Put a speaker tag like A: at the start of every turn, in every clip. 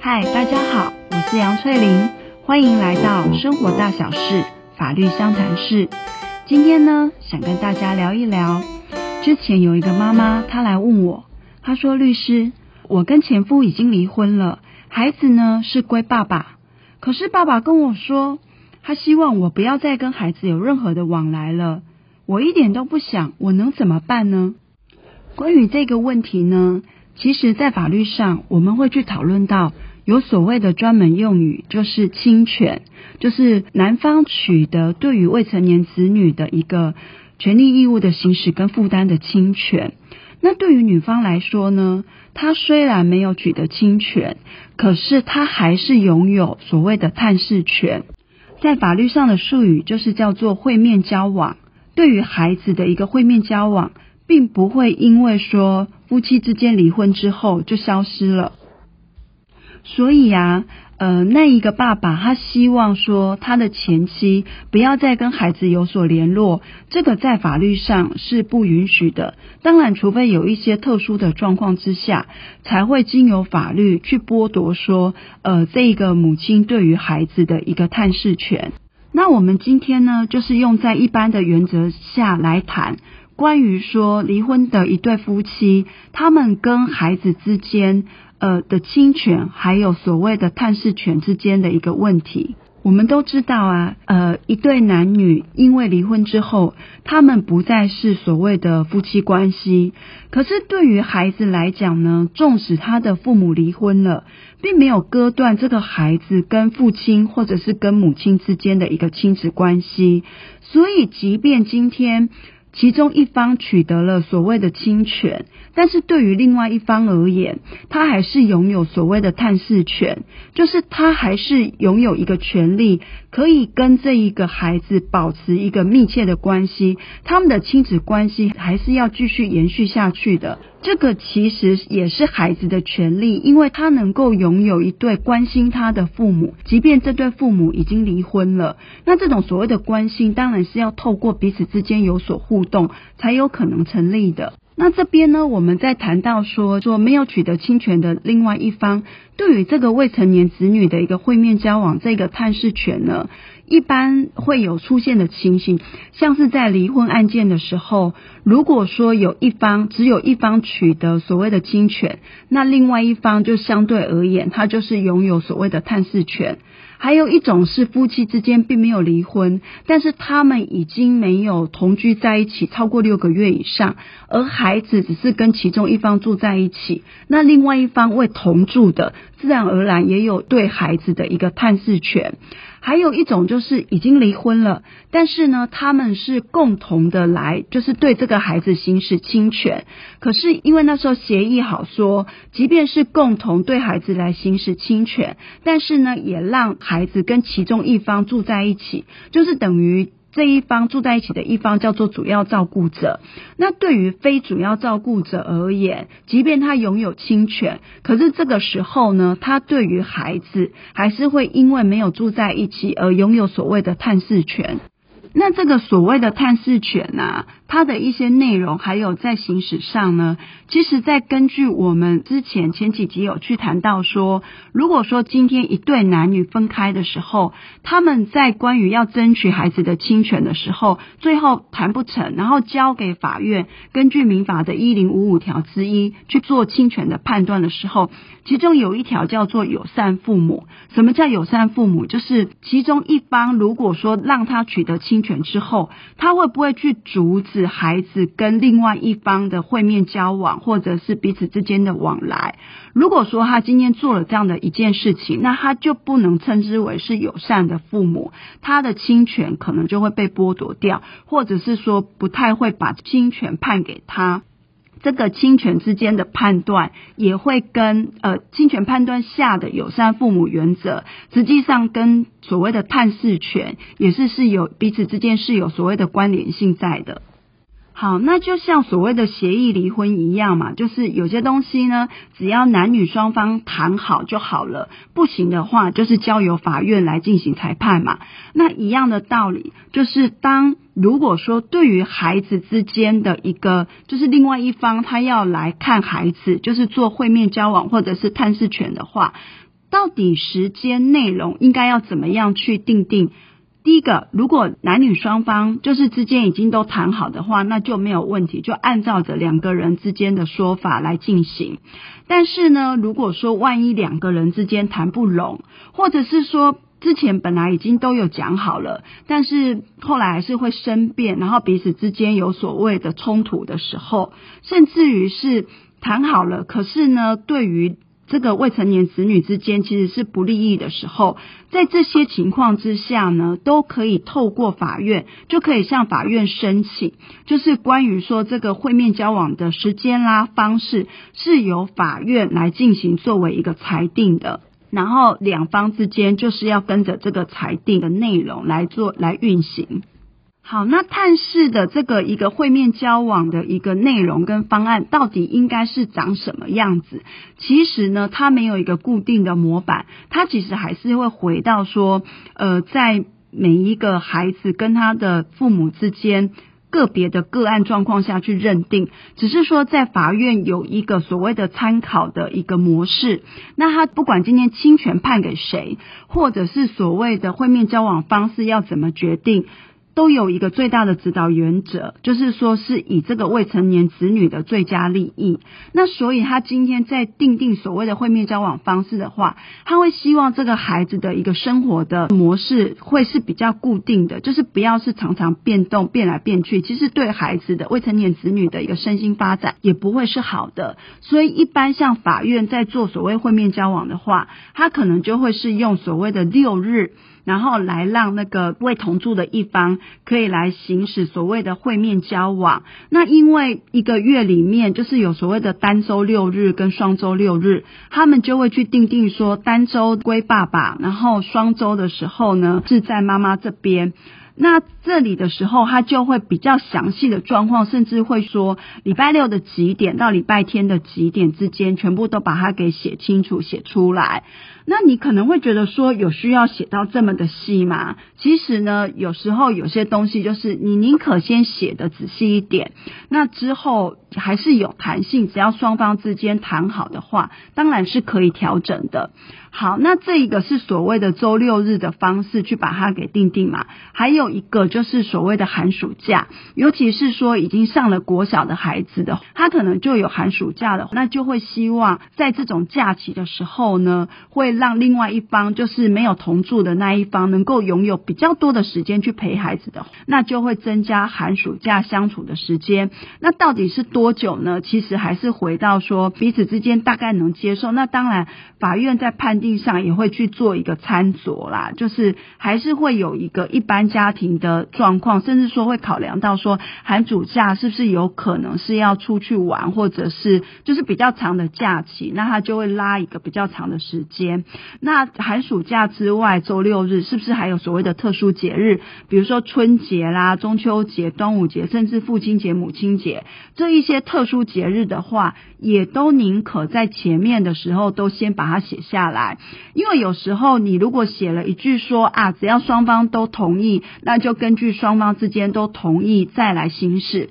A: 嗨，大家好，我是杨翠玲，欢迎来到生活大小事法律相谈室。今天呢，想跟大家聊一聊，之前有一个妈妈，她来问我，她说：“律师，我跟前夫已经离婚了，孩子呢是归爸爸，可是爸爸跟我说，他希望我不要再跟孩子有任何的往来了，我一点都不想，我能怎么办呢？”关于这个问题呢，其实，在法律上，我们会去讨论到有所谓的专门用语，就是侵权，就是男方取得对于未成年子女的一个权利义务的行使跟负担的侵权。那对于女方来说呢，她虽然没有取得侵权，可是她还是拥有所谓的探视权。在法律上的术语就是叫做会面交往。对于孩子的一个会面交往。并不会因为说夫妻之间离婚之后就消失了，所以呀，呃，那一个爸爸他希望说他的前妻不要再跟孩子有所联络，这个在法律上是不允许的。当然，除非有一些特殊的状况之下，才会经由法律去剥夺说，呃，这一个母亲对于孩子的一个探视权。那我们今天呢，就是用在一般的原则下来谈。关于说离婚的一对夫妻，他们跟孩子之间呃的侵权，还有所谓的探视权之间的一个问题，我们都知道啊，呃，一对男女因为离婚之后，他们不再是所谓的夫妻关系。可是对于孩子来讲呢，纵使他的父母离婚了，并没有割断这个孩子跟父亲或者是跟母亲之间的一个亲子关系，所以即便今天。其中一方取得了所谓的侵权，但是对于另外一方而言，他还是拥有所谓的探视权，就是他还是拥有一个权利，可以跟这一个孩子保持一个密切的关系，他们的亲子关系还是要继续延续下去的。这个其实也是孩子的权利，因为他能够拥有一对关心他的父母，即便这对父母已经离婚了。那这种所谓的关心，当然是要透过彼此之间有所互动，才有可能成立的。那这边呢，我们在谈到说，说没有取得亲权的另外一方，对于这个未成年子女的一个会面交往这个探视权呢，一般会有出现的情形，像是在离婚案件的时候，如果说有一方只有一方取得所谓的亲权，那另外一方就相对而言，他就是拥有所谓的探视权。还有一种是夫妻之间并没有离婚，但是他们已经没有同居在一起超过六个月以上，而孩子只是跟其中一方住在一起，那另外一方为同住的，自然而然也有对孩子的一个探视权。还有一种就是已经离婚了，但是呢，他们是共同的来，就是对这个孩子行使侵权。可是因为那时候协议好说，即便是共同对孩子来行使侵权，但是呢，也让孩子跟其中一方住在一起，就是等于。这一方住在一起的一方叫做主要照顾者。那对于非主要照顾者而言，即便他拥有亲权，可是这个时候呢，他对于孩子还是会因为没有住在一起而拥有所谓的探视权。那这个所谓的探视权啊，它的一些内容还有在行使上呢，其实，在根据我们之前前几集有去谈到说，如果说今天一对男女分开的时候，他们在关于要争取孩子的亲权的时候，最后谈不成，然后交给法院根据民法的一零五五条之一去做亲权的判断的时候，其中有一条叫做友善父母。什么叫友善父母？就是其中一方如果说让他取得亲权之后，他会不会去阻止孩子跟另外一方的会面交往，或者是彼此之间的往来？如果说他今天做了这样的一件事情，那他就不能称之为是友善的父母，他的侵权可能就会被剥夺掉，或者是说不太会把侵权判给他。这个侵权之间的判断也会跟呃侵权判断下的友善父母原则，实际上跟所谓的探视权也是是有彼此之间是有所谓的关联性在的。好，那就像所谓的协议离婚一样嘛，就是有些东西呢，只要男女双方谈好就好了，不行的话，就是交由法院来进行裁判嘛。那一样的道理，就是当如果说对于孩子之间的一个，就是另外一方他要来看孩子，就是做会面交往或者是探视权的话，到底时间内容应该要怎么样去定定？第一个，如果男女双方就是之间已经都谈好的话，那就没有问题，就按照着两个人之间的说法来进行。但是呢，如果说万一两个人之间谈不拢，或者是说之前本来已经都有讲好了，但是后来还是会生变，然后彼此之间有所谓的冲突的时候，甚至于是谈好了，可是呢，对于这个未成年子女之间其实是不利益的时候，在这些情况之下呢，都可以透过法院，就可以向法院申请，就是关于说这个会面交往的时间啦、方式，是由法院来进行作为一个裁定的，然后两方之间就是要跟着这个裁定的内容来做来运行。好，那探视的这个一个会面交往的一个内容跟方案，到底应该是长什么样子？其实呢，它没有一个固定的模板，它其实还是会回到说，呃，在每一个孩子跟他的父母之间个别的个案状况下去认定，只是说在法院有一个所谓的参考的一个模式。那他不管今天侵权判给谁，或者是所谓的会面交往方式要怎么决定。都有一个最大的指导原则，就是说是以这个未成年子女的最佳利益。那所以他今天在定定所谓的会面交往方式的话，他会希望这个孩子的一个生活的模式会是比较固定的，就是不要是常常变动、变来变去。其实对孩子的未成年子女的一个身心发展也不会是好的。所以一般像法院在做所谓会面交往的话，他可能就会是用所谓的六日。然后来让那个未同住的一方可以来行使所谓的会面交往。那因为一个月里面就是有所谓的单周六日跟双周六日，他们就会去定定说单周归爸爸，然后双周的时候呢是在妈妈这边。那这里的时候，它就会比较详细的状况，甚至会说礼拜六的几点到礼拜天的几点之间，全部都把它给写清楚、写出来。那你可能会觉得说，有需要写到这么的细吗？其实呢，有时候有些东西就是你宁可先写的仔细一点，那之后还是有弹性，只要双方之间谈好的话，当然是可以调整的。好，那这一个是所谓的周六日的方式去把它给定定嘛。还有一个就是所谓的寒暑假，尤其是说已经上了国小的孩子的，他可能就有寒暑假的，那就会希望在这种假期的时候呢，会让另外一方就是没有同住的那一方能够拥有比较多的时间去陪孩子的，那就会增加寒暑假相处的时间。那到底是多多久呢？其实还是回到说彼此之间大概能接受。那当然，法院在判。定上也会去做一个参酌啦，就是还是会有一个一般家庭的状况，甚至说会考量到说寒暑假是不是有可能是要出去玩，或者是就是比较长的假期，那他就会拉一个比较长的时间。那寒暑假之外，周六日是不是还有所谓的特殊节日，比如说春节啦、中秋节、端午节，甚至父亲节、母亲节这一些些特殊节日的话，也都宁可在前面的时候都先把它写下来。因为有时候你如果写了一句说啊，只要双方都同意，那就根据双方之间都同意再来行事，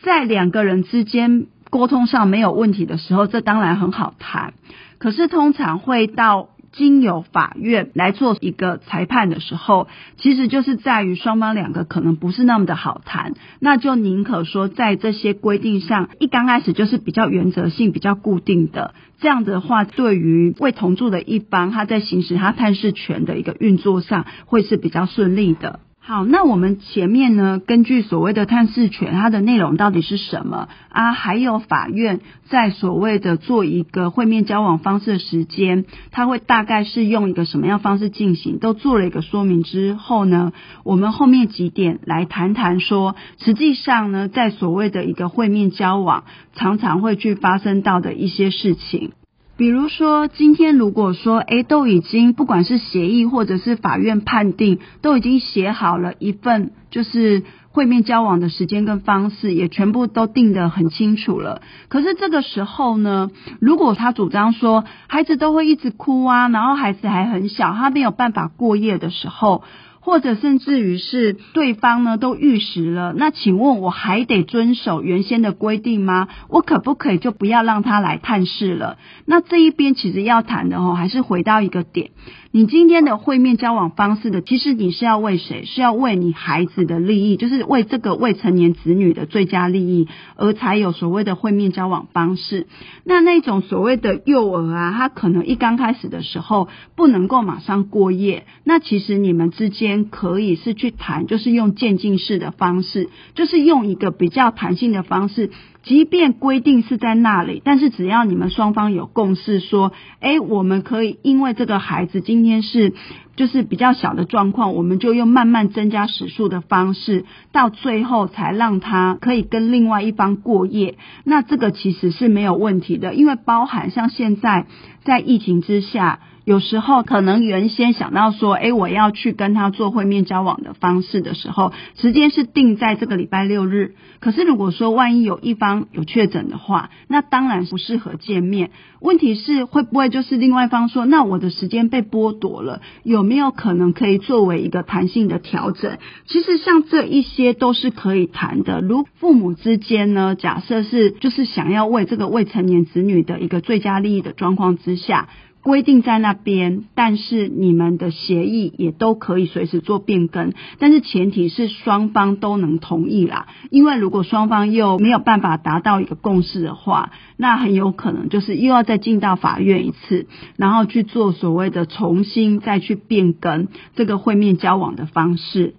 A: 在两个人之间沟通上没有问题的时候，这当然很好谈。可是通常会到。经由法院来做一个裁判的时候，其实就是在于双方两个可能不是那么的好谈，那就宁可说在这些规定上一刚开始就是比较原则性、比较固定的，这样的话，对于未同住的一方，他在行使他探视权的一个运作上，会是比较顺利的。好，那我们前面呢，根据所谓的探视权，它的内容到底是什么啊？还有法院在所谓的做一个会面交往方式的时间，它会大概是用一个什么样方式进行？都做了一个说明之后呢，我们后面几点来谈谈说，实际上呢，在所谓的一个会面交往，常常会去发生到的一些事情。比如说，今天如果说，诶，都已经不管是协议或者是法院判定，都已经写好了一份，就是。会面交往的时间跟方式也全部都定得很清楚了。可是这个时候呢，如果他主张说孩子都会一直哭啊，然后孩子还很小，他没有办法过夜的时候。或者甚至于是对方呢都预时了，那请问我还得遵守原先的规定吗？我可不可以就不要让他来探视了？那这一边其实要谈的哦，还是回到一个点。你今天的会面交往方式的，其实你是要为谁？是要为你孩子的利益，就是为这个未成年子女的最佳利益，而才有所谓的会面交往方式。那那种所谓的幼儿啊，他可能一刚开始的时候不能够马上过夜，那其实你们之间可以是去谈，就是用渐进式的方式，就是用一个比较弹性的方式。即便规定是在那里，但是只要你们双方有共识，说，诶，我们可以因为这个孩子今天是就是比较小的状况，我们就用慢慢增加时数的方式，到最后才让他可以跟另外一方过夜。那这个其实是没有问题的，因为包含像现在在疫情之下。有时候可能原先想到说，诶，我要去跟他做会面交往的方式的时候，时间是定在这个礼拜六日。可是如果说万一有一方有确诊的话，那当然不适合见面。问题是会不会就是另外一方说，那我的时间被剥夺了，有没有可能可以作为一个弹性的调整？其实像这一些都是可以谈的。如父母之间呢，假设是就是想要为这个未成年子女的一个最佳利益的状况之下。规定在那边，但是你们的协议也都可以随时做变更，但是前提是双方都能同意啦。因为如果双方又没有办法达到一个共识的话，那很有可能就是又要再进到法院一次，然后去做所谓的重新再去变更这个会面交往的方式。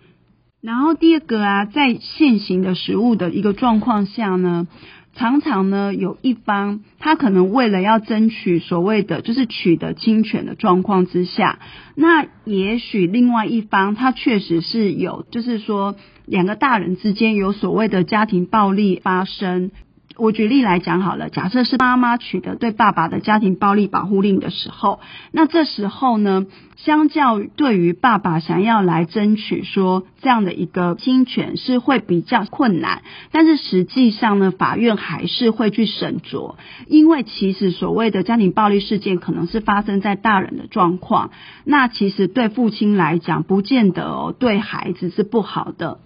A: 然后第二个啊，在现行的实务的一个状况下呢。常常呢，有一方他可能为了要争取所谓的就是取得侵权的状况之下，那也许另外一方他确实是有，就是说两个大人之间有所谓的家庭暴力发生。我举例来讲好了，假设是妈妈取得对爸爸的家庭暴力保护令的时候，那这时候呢，相较对于爸爸想要来争取说这样的一个侵权是会比较困难，但是实际上呢，法院还是会去审酌，因为其实所谓的家庭暴力事件可能是发生在大人的状况，那其实对父亲来讲，不见得哦，对孩子是不好的。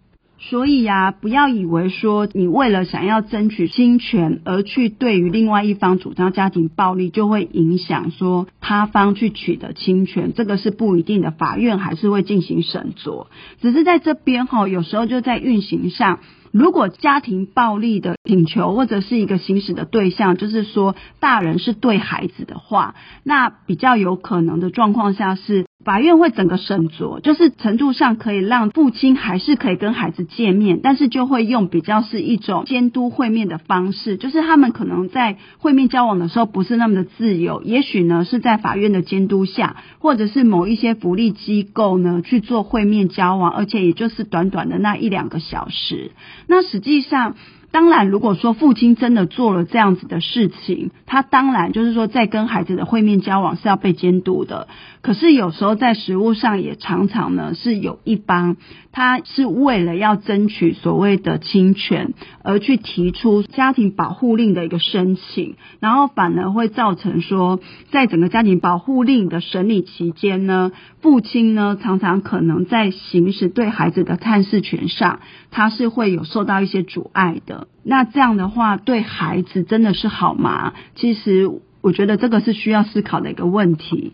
A: 所以呀，不要以为说你为了想要争取侵权而去对于另外一方主张家庭暴力，就会影响说他方去取得侵权，这个是不一定的。法院还是会进行审酌，只是在这边哈，有时候就在运行上。如果家庭暴力的请求或者是一个行使的对象，就是说大人是对孩子的话，那比较有可能的状况下是法院会整个审酌，就是程度上可以让父亲还是可以跟孩子见面，但是就会用比较是一种监督会面的方式，就是他们可能在会面交往的时候不是那么的自由，也许呢是在法院的监督下，或者是某一些福利机构呢去做会面交往，而且也就是短短的那一两个小时。那实际上，当然，如果说父亲真的做了这样子的事情，他当然就是说在跟孩子的会面交往是要被监督的。可是有时候在实务上也常常呢是有一方，他是为了要争取所谓的亲权而去提出家庭保护令的一个申请，然后反而会造成说，在整个家庭保护令的审理期间呢，父亲呢常常可能在行使对孩子的探视权上，他是会有受到一些阻碍的。那这样的话，对孩子真的是好吗？其实我觉得这个是需要思考的一个问题。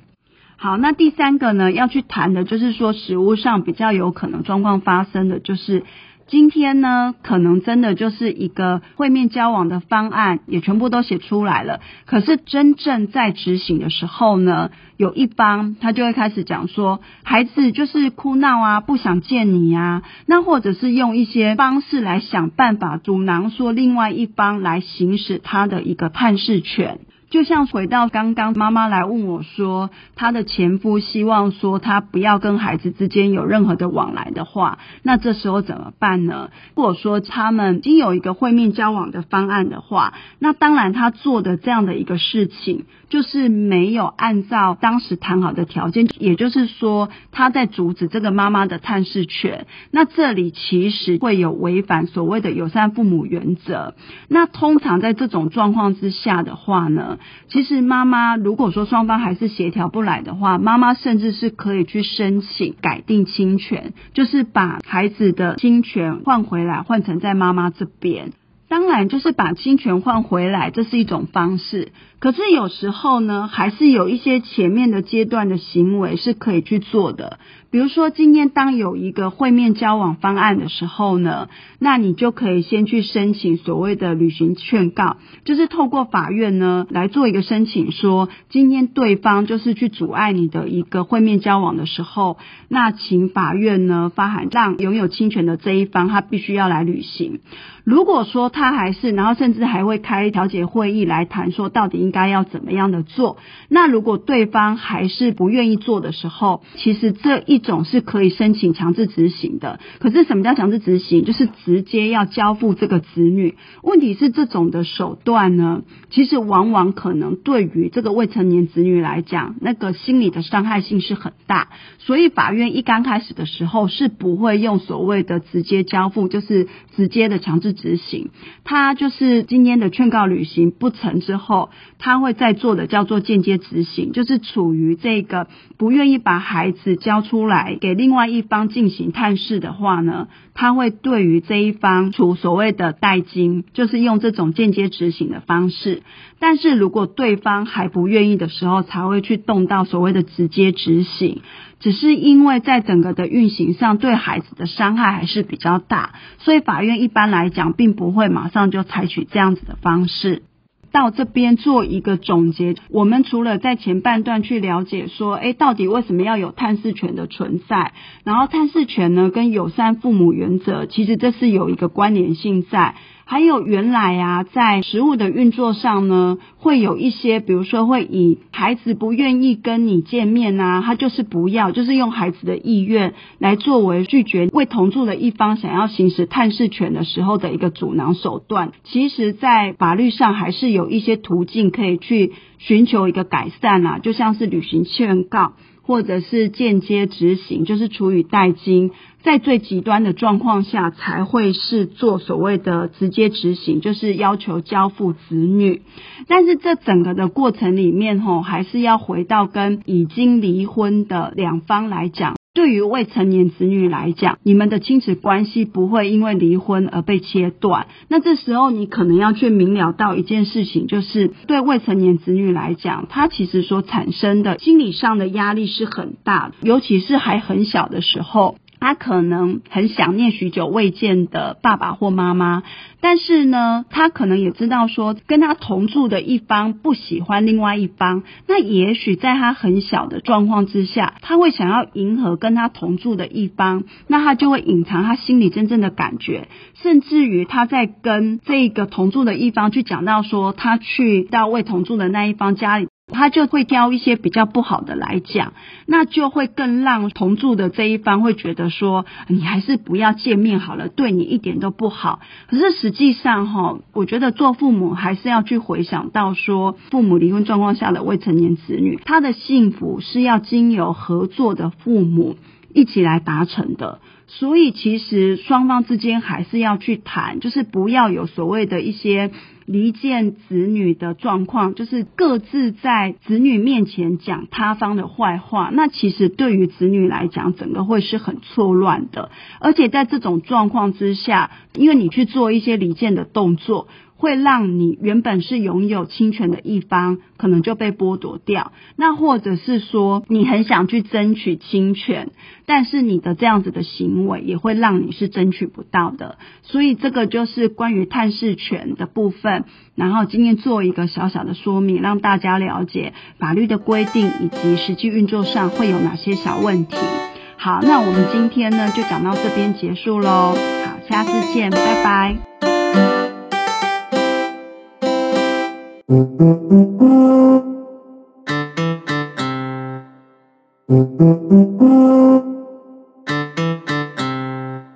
A: 好，那第三个呢，要去谈的就是说，食物上比较有可能状况发生的就是。今天呢，可能真的就是一个会面交往的方案，也全部都写出来了。可是真正在执行的时候呢，有一方他就会开始讲说，孩子就是哭闹啊，不想见你啊，那或者是用一些方式来想办法阻挠说另外一方来行使他的一个探视权。就像回到刚刚妈妈来问我说，她的前夫希望说她不要跟孩子之间有任何的往来的话，那这时候怎么办呢？如果说他们已经有一个会面交往的方案的话，那当然他做的这样的一个事情，就是没有按照当时谈好的条件，也就是说他在阻止这个妈妈的探视权。那这里其实会有违反所谓的友善父母原则。那通常在这种状况之下的话呢，其实妈妈如果说双方还是协调不来的话，妈妈甚至是可以去申请改定亲权，就是把孩子的亲权换回来，换成在妈妈这边。当然，就是把亲权换回来，这是一种方式。可是有时候呢，还是有一些前面的阶段的行为是可以去做的。比如说，今天当有一个会面交往方案的时候呢，那你就可以先去申请所谓的履行劝告，就是透过法院呢来做一个申请，说今天对方就是去阻碍你的一个会面交往的时候，那请法院呢发函让拥有侵权的这一方他必须要来履行。如果说他还是，然后甚至还会开调解会议来谈说到底应该要怎么样的做。那如果对方还是不愿意做的时候，其实这一种是可以申请强制执行的。可是什么叫强制执行？就是直接要交付这个子女。问题是这种的手段呢，其实往往可能对于这个未成年子女来讲，那个心理的伤害性是很大。所以法院一刚开始的时候是不会用所谓的直接交付，就是直接的强制执行。他就是今天的劝告履行不成之后，他会在做的叫做间接执行，就是处于这个不愿意把孩子交出来给另外一方进行探视的话呢，他会对于这一方处所谓的代金，就是用这种间接执行的方式。但是如果对方还不愿意的时候，才会去动到所谓的直接执行。只是因为在整个的运行上，对孩子的伤害还是比较大，所以法院一般来讲并不会马上就采取这样子的方式。到这边做一个总结，我们除了在前半段去了解说，哎，到底为什么要有探视权的存在？然后探视权呢，跟友善父母原则，其实这是有一个关联性在。还有原来啊，在食物的运作上呢，会有一些，比如说会以孩子不愿意跟你见面啊，他就是不要，就是用孩子的意愿来作为拒绝为同住的一方想要行使探视权的时候的一个阻挠手段。其实，在法律上还是有一些途径可以去寻求一个改善啊，就像是履行劝告。或者是间接执行，就是处以代金，在最极端的状况下才会是做所谓的直接执行，就是要求交付子女。但是这整个的过程里面，吼，还是要回到跟已经离婚的两方来讲。对于未成年子女来讲，你们的亲子关系不会因为离婚而被切断。那这时候你可能要去明了到一件事情，就是对未成年子女来讲，他其实所产生的心理上的压力是很大的，尤其是还很小的时候。他可能很想念许久未见的爸爸或妈妈，但是呢，他可能也知道说跟他同住的一方不喜欢另外一方，那也许在他很小的状况之下，他会想要迎合跟他同住的一方，那他就会隐藏他心里真正的感觉，甚至于他在跟这个同住的一方去讲到说，他去到未同住的那一方家里。他就会挑一些比较不好的来讲，那就会更让同住的这一方会觉得说，你还是不要见面好了，对你一点都不好。可是实际上哈，我觉得做父母还是要去回想到说，父母离婚状况下的未成年子女，他的幸福是要经由合作的父母一起来达成的。所以其实双方之间还是要去谈，就是不要有所谓的一些。离间子女的状况，就是各自在子女面前讲他方的坏话，那其实对于子女来讲，整个会是很错乱的。而且在这种状况之下，因为你去做一些离间的动作。会让你原本是拥有侵权的一方，可能就被剥夺掉。那或者是说，你很想去争取侵权，但是你的这样子的行为也会让你是争取不到的。所以这个就是关于探视权的部分。然后今天做一个小小的说明，让大家了解法律的规定以及实际运作上会有哪些小问题。好，那我们今天呢就讲到这边结束喽。好，下次见，拜拜。
B: Thank you.